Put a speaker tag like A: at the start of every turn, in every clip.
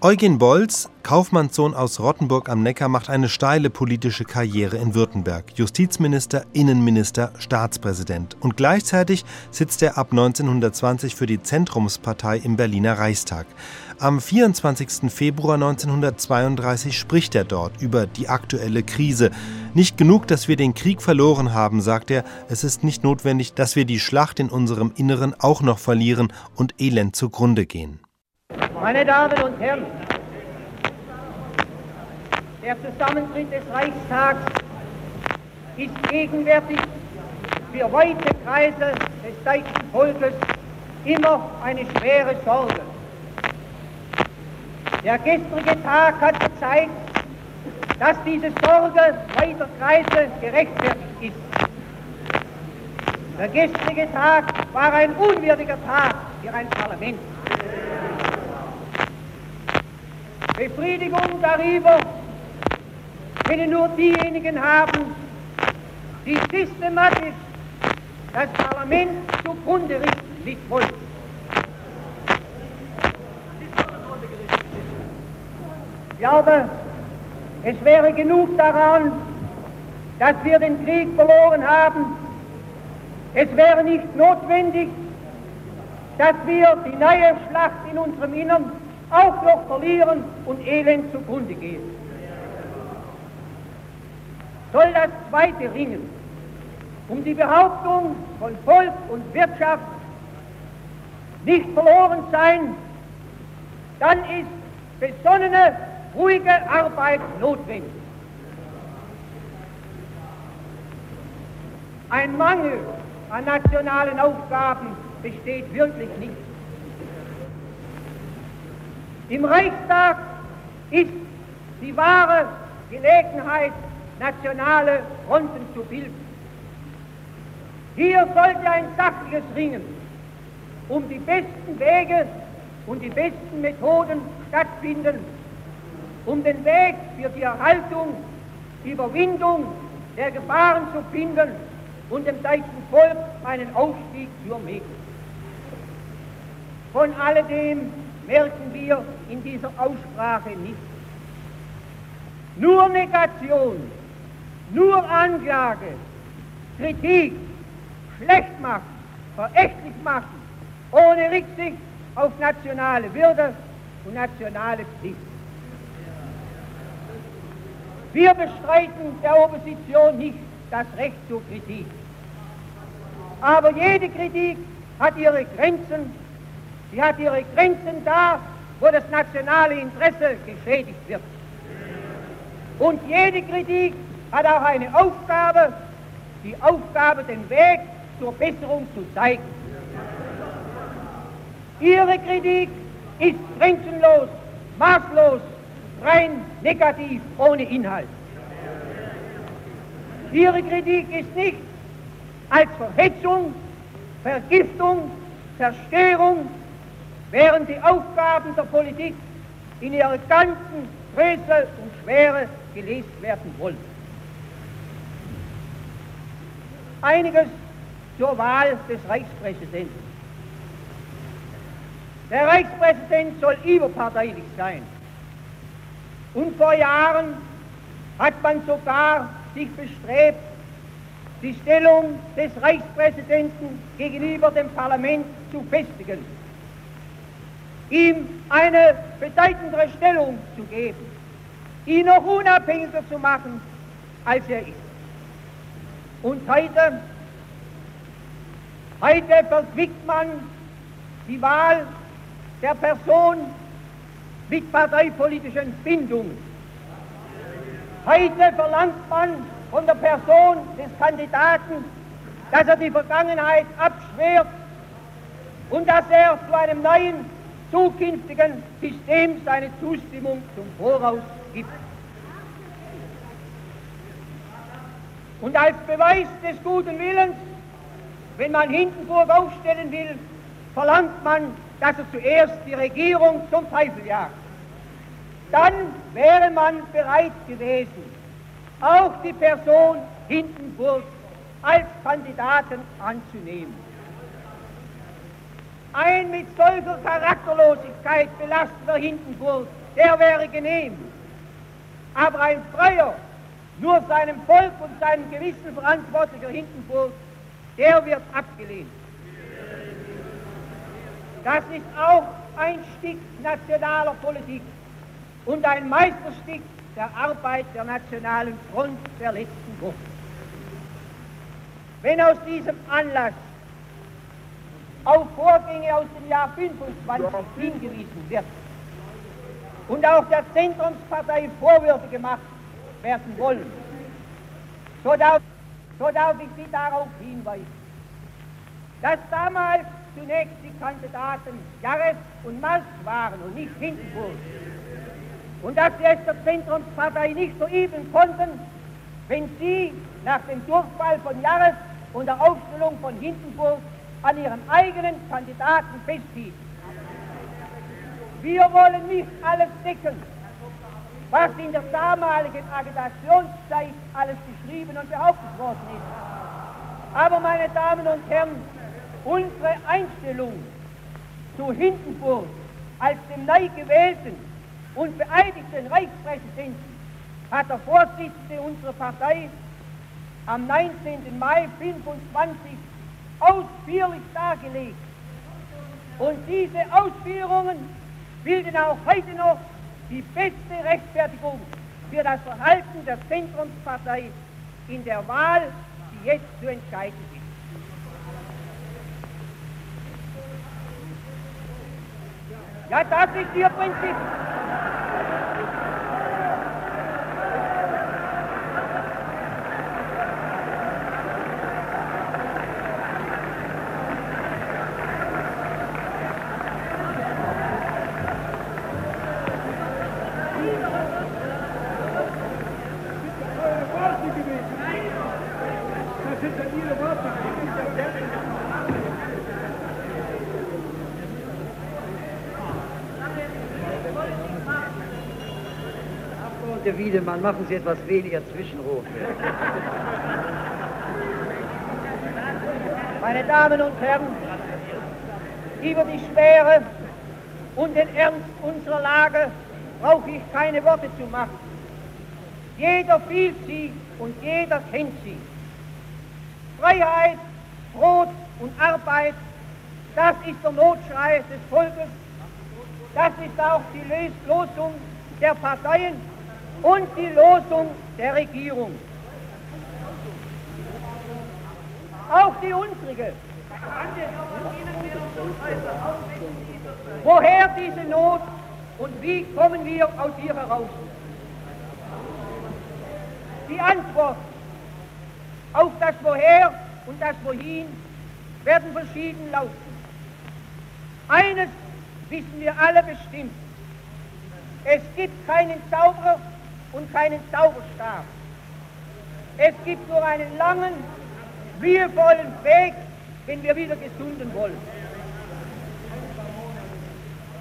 A: Eugen Bolz, Kaufmannssohn aus Rottenburg am Neckar, macht eine steile politische Karriere in Württemberg. Justizminister, Innenminister, Staatspräsident. Und gleichzeitig sitzt er ab 1920 für die Zentrumspartei im Berliner Reichstag. Am 24. Februar 1932 spricht er dort über die aktuelle Krise. Nicht genug, dass wir den Krieg verloren haben, sagt er, es ist nicht notwendig, dass wir die Schlacht in unserem Inneren auch noch verlieren und elend zugrunde gehen.
B: Meine Damen und Herren, der Zusammentritt des Reichstags ist gegenwärtig für weite Kreise des deutschen Volkes immer eine schwere Sorge. Der gestrige Tag hat gezeigt, dass diese Sorge weiter Kreise gerechtfertigt ist. Der gestrige Tag war ein unwürdiger Tag für ein Parlament. Befriedigung darüber können nur diejenigen haben, die systematisch das Parlament zugrunde richten nicht wollen. Ich glaube, es wäre genug daran, dass wir den Krieg verloren haben. Es wäre nicht notwendig, dass wir die neue Schlacht in unserem Innern auch noch verlieren und elend zugrunde gehen. Soll das zweite Ringen um die Behauptung von Volk und Wirtschaft nicht verloren sein, dann ist besonnene, ruhige Arbeit notwendig. Ein Mangel an nationalen Aufgaben besteht wirklich nicht. Im Reichstag ist die wahre Gelegenheit, nationale Fronten zu bilden. Hier sollte ein sachliches Ringen um die besten Wege und die besten Methoden stattfinden, um den Weg für die Erhaltung, die Überwindung der Gefahren zu finden und dem deutschen Volk einen Aufstieg zu ermöglichen. Von alledem merken wir in dieser Aussprache nicht. Nur Negation, nur Anklage, Kritik, schlecht machen, verächtlich machen, ohne Rücksicht auf nationale Würde und nationale Pflicht. Wir bestreiten der Opposition nicht das Recht zur Kritik. Aber jede Kritik hat ihre Grenzen Sie hat ihre Grenzen da, wo das nationale Interesse geschädigt wird. Und jede Kritik hat auch eine Aufgabe, die Aufgabe, den Weg zur Besserung zu zeigen. Ihre Kritik ist grenzenlos, maßlos, rein negativ, ohne Inhalt. Ihre Kritik ist nicht als Verhetzung, Vergiftung, Zerstörung während die Aufgaben der Politik in ihrer ganzen Größe und Schwere gelesen werden wollen. Einiges zur Wahl des Reichspräsidenten. Der Reichspräsident soll überparteilich sein. Und vor Jahren hat man sogar sich bestrebt, die Stellung des Reichspräsidenten gegenüber dem Parlament zu festigen ihm eine bedeutendere Stellung zu geben, ihn noch unabhängiger zu machen, als er ist. Und heute, heute verquickt man die Wahl der Person mit parteipolitischen Bindungen. Heute verlangt man von der Person des Kandidaten, dass er die Vergangenheit abschwert und dass er zu einem neuen zukünftigen System seine Zustimmung zum Voraus gibt. Und als Beweis des guten Willens, wenn man Hindenburg aufstellen will, verlangt man, dass er zuerst die Regierung zum Teufel jagt. Dann wäre man bereit gewesen, auch die Person Hindenburg als Kandidaten anzunehmen. Ein mit solcher Charakterlosigkeit belasteter Hindenburg, der wäre genehm. Aber ein freier, nur seinem Volk und seinem Gewissen verantwortlicher Hindenburg, der wird abgelehnt. Das ist auch ein Stück nationaler Politik und ein Meisterstück der Arbeit der Nationalen Front der letzten Woche. Wenn aus diesem Anlass auf Vorgänge aus dem Jahr 25 hingewiesen wird. Und auch der Zentrumspartei Vorwürfe gemacht werden wollen, so darf, so darf ich Sie darauf hinweisen, dass damals zunächst die Kandidaten Jarres und Malz waren und nicht Hindenburg. Und dass sie es der Zentrumspartei nicht so üben konnten, wenn sie nach dem Durchfall von Jarres und der Aufstellung von Hindenburg an ihren eigenen Kandidaten festhielten. Wir wollen nicht alles decken, was in der damaligen Agitationszeit alles geschrieben und behauptet worden ist. Aber meine Damen und Herren, unsere Einstellung zu Hindenburg als dem neu gewählten und beeidigten Reichspräsidenten hat der Vorsitzende unserer Partei am 19. Mai 25 ausführlich dargelegt. Und diese Ausführungen bilden auch heute noch die beste Rechtfertigung für das Verhalten der Zentrumspartei in der Wahl, die jetzt zu entscheiden ist. Ja, das ist Ihr Prinzip.
C: Wiedemann, machen Sie etwas weniger Zwischenrufe.
B: Meine Damen und Herren, über die Schwere und den Ernst unserer Lage brauche ich keine Worte zu machen. Jeder fühlt sie und jeder kennt sie. Freiheit, Brot und Arbeit, das ist der Notschrei des Volkes. Das ist auch die Losung der Parteien und die Losung der Regierung. Auch die unsrige. Woher diese Not und wie kommen wir aus ihr heraus? Die Antwort auf das Woher und das Wohin werden verschieden lauten. Eines wissen wir alle bestimmt. Es gibt keinen Zauberer, und keinen Zauberstab. Es gibt nur einen langen, mühevollen Weg, den wir wieder gesunden wollen.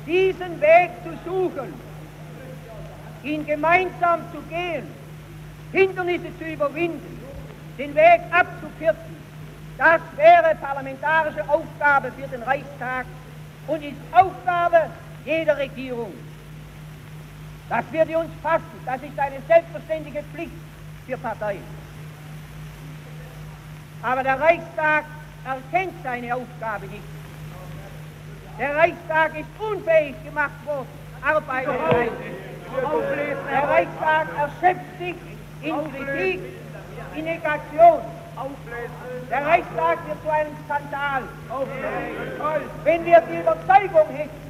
B: Diesen Weg zu suchen, ihn gemeinsam zu gehen, Hindernisse zu überwinden, den Weg abzukürzen, das wäre parlamentarische Aufgabe für den Reichstag und ist Aufgabe jeder Regierung. Das wird uns fassen. Das ist eine selbstverständliche Pflicht für Parteien. Aber der Reichstag erkennt seine Aufgabe nicht. Der Reichstag ist unfähig gemacht worden, Arbeit. Der Reichstag erschöpft sich in Kritik, in Negation. Der Reichstag wird zu einem Skandal. Wenn wir die Überzeugung hätten,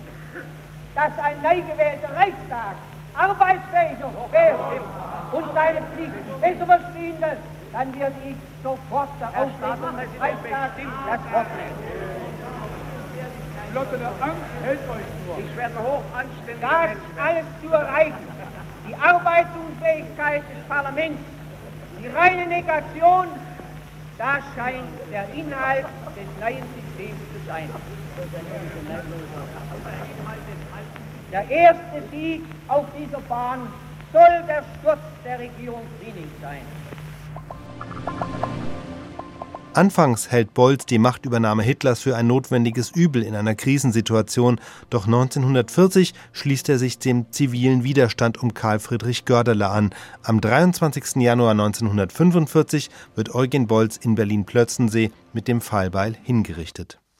B: dass ein neu gewählter Reichstag arbeitsfähiger wäre und seine Pflichten besser verstehen lässt, dann wird ich sofort des Reichstags das Wort nehmen. Ich werde hoch anständig. Das alles zu erreichen, die Arbeitsunfähigkeit des Parlaments, die reine Negation, da scheint der Inhalt des neuen Systems zu sein. Der erste Sieg auf dieser Bahn soll der Sturz der Regierung Griening sein.
A: Anfangs hält Bolz die Machtübernahme Hitlers für ein notwendiges Übel in einer Krisensituation, doch 1940 schließt er sich dem zivilen Widerstand um Karl Friedrich Gördeler an. Am 23. Januar 1945 wird Eugen Bolz in Berlin-Plötzensee mit dem Fallbeil hingerichtet.